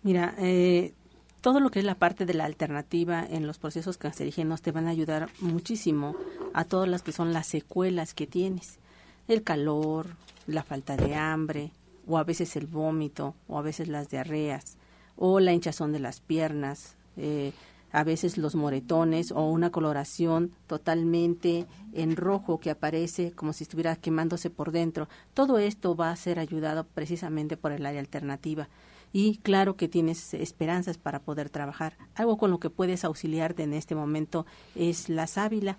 Mira, eh, todo lo que es la parte de la alternativa en los procesos cancerígenos te van a ayudar muchísimo a todas las que son las secuelas que tienes. El calor, la falta de hambre, o a veces el vómito, o a veces las diarreas o la hinchazón de las piernas, eh, a veces los moretones o una coloración totalmente en rojo que aparece como si estuviera quemándose por dentro. Todo esto va a ser ayudado precisamente por el área alternativa. Y claro que tienes esperanzas para poder trabajar. Algo con lo que puedes auxiliarte en este momento es la sábila.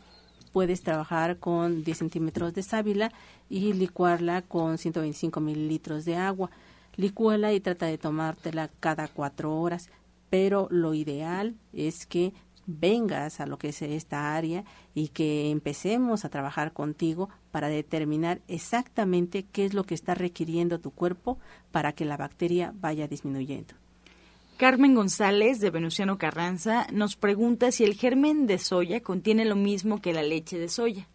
Puedes trabajar con 10 centímetros de sábila y licuarla con 125 mililitros de agua Licúala y trata de tomártela cada cuatro horas, pero lo ideal es que vengas a lo que es esta área y que empecemos a trabajar contigo para determinar exactamente qué es lo que está requiriendo tu cuerpo para que la bacteria vaya disminuyendo. Carmen González de Venustiano Carranza nos pregunta si el germen de soya contiene lo mismo que la leche de soya.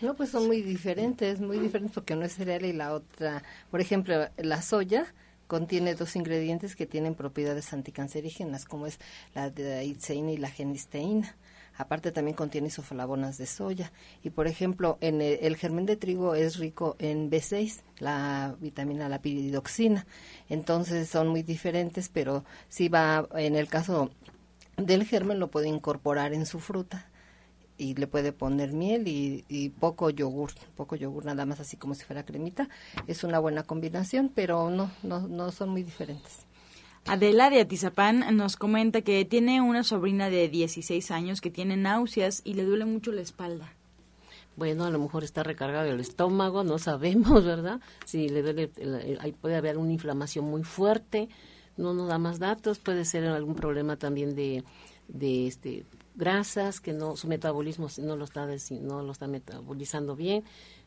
No, pues son muy diferentes, muy diferentes porque uno es cereal y la otra, por ejemplo, la soya contiene dos ingredientes que tienen propiedades anticancerígenas, como es la itzeína y la genisteína. Aparte también contiene isoflavonas de soya. Y por ejemplo, en el, germen de trigo es rico en B6, la vitamina la piridoxina. Entonces son muy diferentes, pero si va, en el caso del germen lo puede incorporar en su fruta y le puede poner miel y, y, poco yogur, poco yogur nada más así como si fuera cremita. Es una buena combinación, pero no, no, no son muy diferentes. Adela de Atizapán nos comenta que tiene una sobrina de 16 años que tiene náuseas y le duele mucho la espalda. Bueno, a lo mejor está recargado el estómago, no sabemos, ¿verdad? Si le duele, ahí puede haber una inflamación muy fuerte, no nos da más datos, puede ser algún problema también de, de este grasas, que no su metabolismo no lo está no lo está metabolizando bien,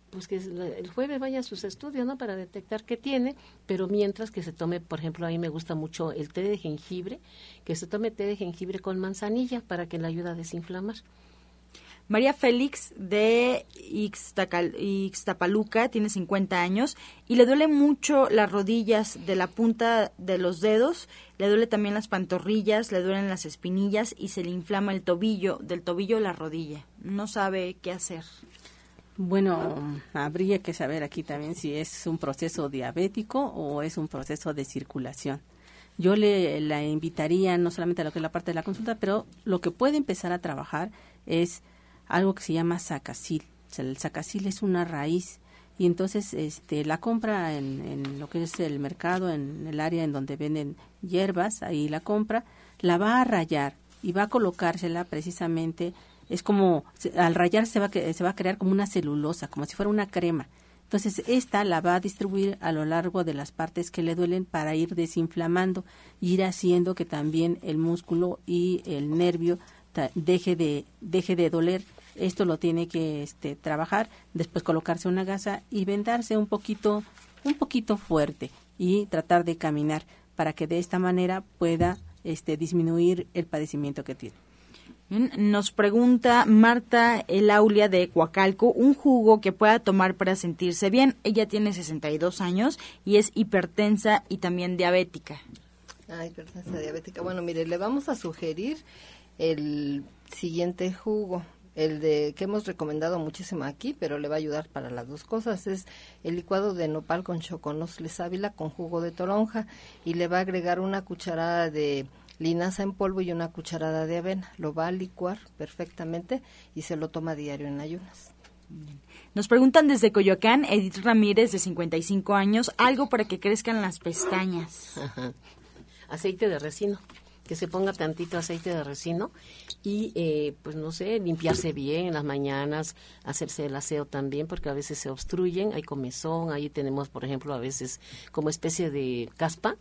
pues que el jueves vaya a sus estudios, ¿no? Para detectar qué tiene, pero mientras que se tome, por ejemplo, a mí me gusta mucho el té de jengibre, que se tome té de jengibre con manzanilla para que le ayude a desinflamar. María Félix de Ixtapaluca tiene 50 años y le duele mucho las rodillas de la punta de los dedos, le duele también las pantorrillas, le duelen las espinillas y se le inflama el tobillo, del tobillo a la rodilla. No sabe qué hacer. Bueno, habría que saber aquí también si es un proceso diabético o es un proceso de circulación. Yo le la invitaría no solamente a lo que es la parte de la consulta, pero lo que puede empezar a trabajar es algo que se llama sacacil. el sacacil es una raíz y entonces este la compra en, lo que es el mercado, en el área en donde venden hierbas, ahí la compra, la va a rayar y va a colocársela precisamente es como al rayar se va, se va a crear como una celulosa, como si fuera una crema. Entonces, esta la va a distribuir a lo largo de las partes que le duelen para ir desinflamando, ir haciendo que también el músculo y el nervio deje de, deje de doler. Esto lo tiene que este, trabajar, después colocarse una gasa y vendarse un poquito, un poquito fuerte y tratar de caminar para que de esta manera pueda este, disminuir el padecimiento que tiene. Nos pregunta Marta Elaulia de Coacalco un jugo que pueda tomar para sentirse bien. Ella tiene 62 años y es hipertensa y también diabética. Ah, hipertensa diabética. Bueno, mire, le vamos a sugerir el siguiente jugo, el de que hemos recomendado muchísimo aquí, pero le va a ayudar para las dos cosas. Es el licuado de nopal con choconosle sábila con jugo de toronja y le va a agregar una cucharada de linaza en polvo y una cucharada de avena. Lo va a licuar perfectamente y se lo toma diario en ayunas. Nos preguntan desde Coyoacán, Edith Ramírez, de 55 años, algo para que crezcan las pestañas. Aceite de resino, que se ponga tantito aceite de resino y, eh, pues no sé, limpiarse bien en las mañanas, hacerse el aseo también, porque a veces se obstruyen, hay comezón, ahí tenemos, por ejemplo, a veces como especie de caspa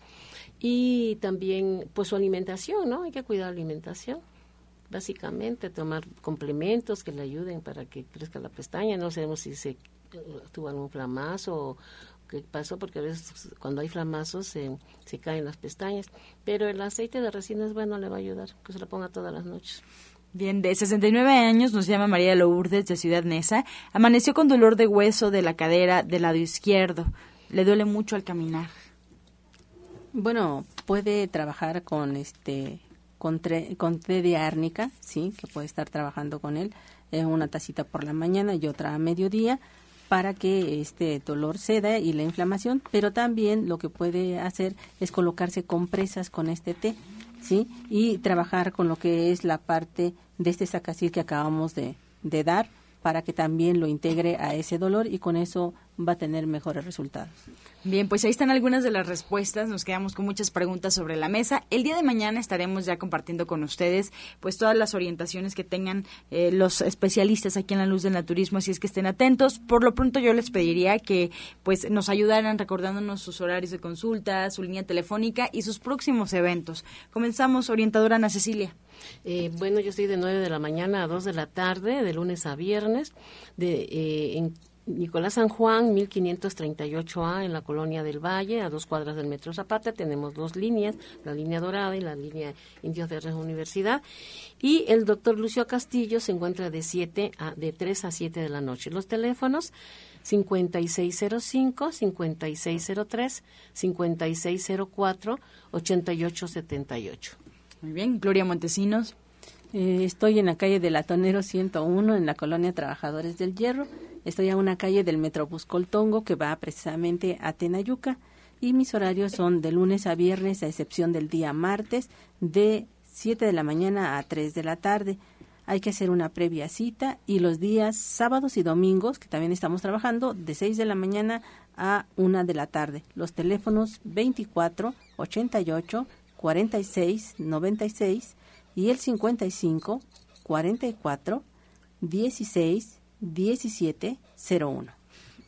y también pues su alimentación, ¿no? Hay que cuidar la alimentación. Básicamente tomar complementos que le ayuden para que crezca la pestaña. No sabemos si se tuvo algún flamazo o qué pasó, porque a veces cuando hay flamazos se, se caen las pestañas. Pero el aceite de resina es bueno, le va a ayudar, que se lo ponga todas las noches. Bien, de 69 años nos llama María Lourdes de Ciudad Neza. Amaneció con dolor de hueso de la cadera del lado izquierdo. Le duele mucho al caminar. Bueno, puede trabajar con este con, con té de árnica, sí, que puede estar trabajando con él, eh, una tacita por la mañana y otra a mediodía para que este dolor ceda y la inflamación, pero también lo que puede hacer es colocarse compresas con este té, ¿sí? Y trabajar con lo que es la parte de este sacacil que acabamos de, de dar para que también lo integre a ese dolor y con eso va a tener mejores resultados. Bien, pues ahí están algunas de las respuestas. Nos quedamos con muchas preguntas sobre la mesa. El día de mañana estaremos ya compartiendo con ustedes pues todas las orientaciones que tengan eh, los especialistas aquí en la Luz del Naturismo, así es que estén atentos. Por lo pronto yo les pediría que pues nos ayudaran recordándonos sus horarios de consulta, su línea telefónica y sus próximos eventos. Comenzamos, orientadora Ana Cecilia. Eh, bueno, yo estoy de 9 de la mañana a 2 de la tarde, de lunes a viernes, de, eh, en Nicolás San Juan, 1538A, en la colonia del Valle, a dos cuadras del Metro Zapata. Tenemos dos líneas, la línea dorada y la línea Indios de la Universidad. Y el doctor Lucio Castillo se encuentra de, siete a, de 3 a 7 de la noche. Los teléfonos 5605, 5603, 5604, 8878. Muy bien, Gloria Montesinos. Eh, estoy en la calle del Latonero 101, en la colonia Trabajadores del Hierro. Estoy a una calle del Metrobús Coltongo que va precisamente a Tenayuca y mis horarios son de lunes a viernes, a excepción del día martes, de 7 de la mañana a 3 de la tarde. Hay que hacer una previa cita y los días sábados y domingos, que también estamos trabajando, de 6 de la mañana a 1 de la tarde. Los teléfonos 24 88 46 96 y el 55 44 16 1701.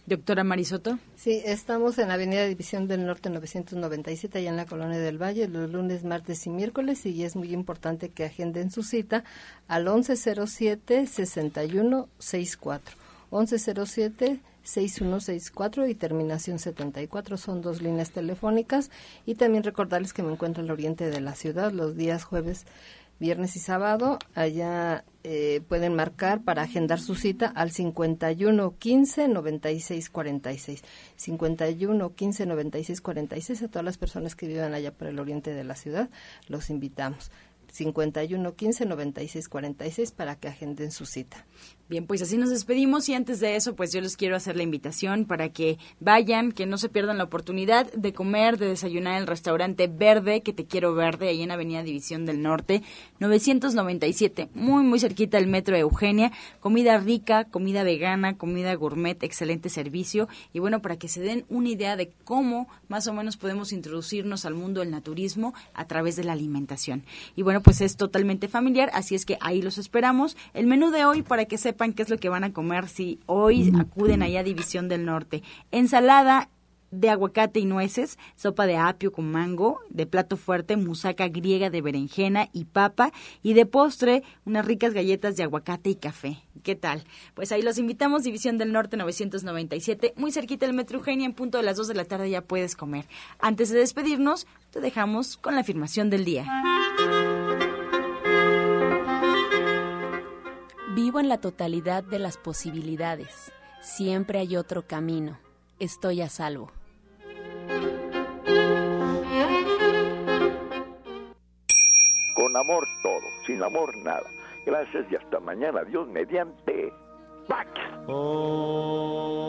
Doctora Marisoto. Sí, estamos en la Avenida División del Norte 997, allá en la Colonia del Valle, los lunes, martes y miércoles, y es muy importante que agenden su cita al 1107-6164. 1107-6164 y terminación 74 son dos líneas telefónicas y también recordarles que me encuentro al oriente de la ciudad los días jueves viernes y sábado. Allá eh, pueden marcar para agendar su cita al 51 15 96 46. 51 15 96 46. A todas las personas que vivan allá por el oriente de la ciudad, los invitamos. 51 15 96 46 para que agenden su cita. Bien, pues así nos despedimos y antes de eso, pues yo les quiero hacer la invitación para que vayan, que no se pierdan la oportunidad de comer, de desayunar en el restaurante Verde, que te quiero verde, ahí en Avenida División del Norte, 997, muy, muy cerquita del metro Eugenia. Comida rica, comida vegana, comida gourmet, excelente servicio. Y bueno, para que se den una idea de cómo más o menos podemos introducirnos al mundo del naturismo a través de la alimentación. Y bueno, pues es totalmente familiar, así es que ahí los esperamos. El menú de hoy para que sepan qué es lo que van a comer si hoy acuden allá a División del Norte. Ensalada de aguacate y nueces, sopa de apio con mango, de plato fuerte, musaca griega de berenjena y papa, y de postre, unas ricas galletas de aguacate y café. ¿Qué tal? Pues ahí los invitamos, División del Norte 997, muy cerquita del Metro Eugenia, en punto de las 2 de la tarde ya puedes comer. Antes de despedirnos, te dejamos con la afirmación del día. Vivo en la totalidad de las posibilidades. Siempre hay otro camino. Estoy a salvo. Con amor todo, sin amor nada. Gracias y hasta mañana. Dios mediante. ¡Pax! Oh.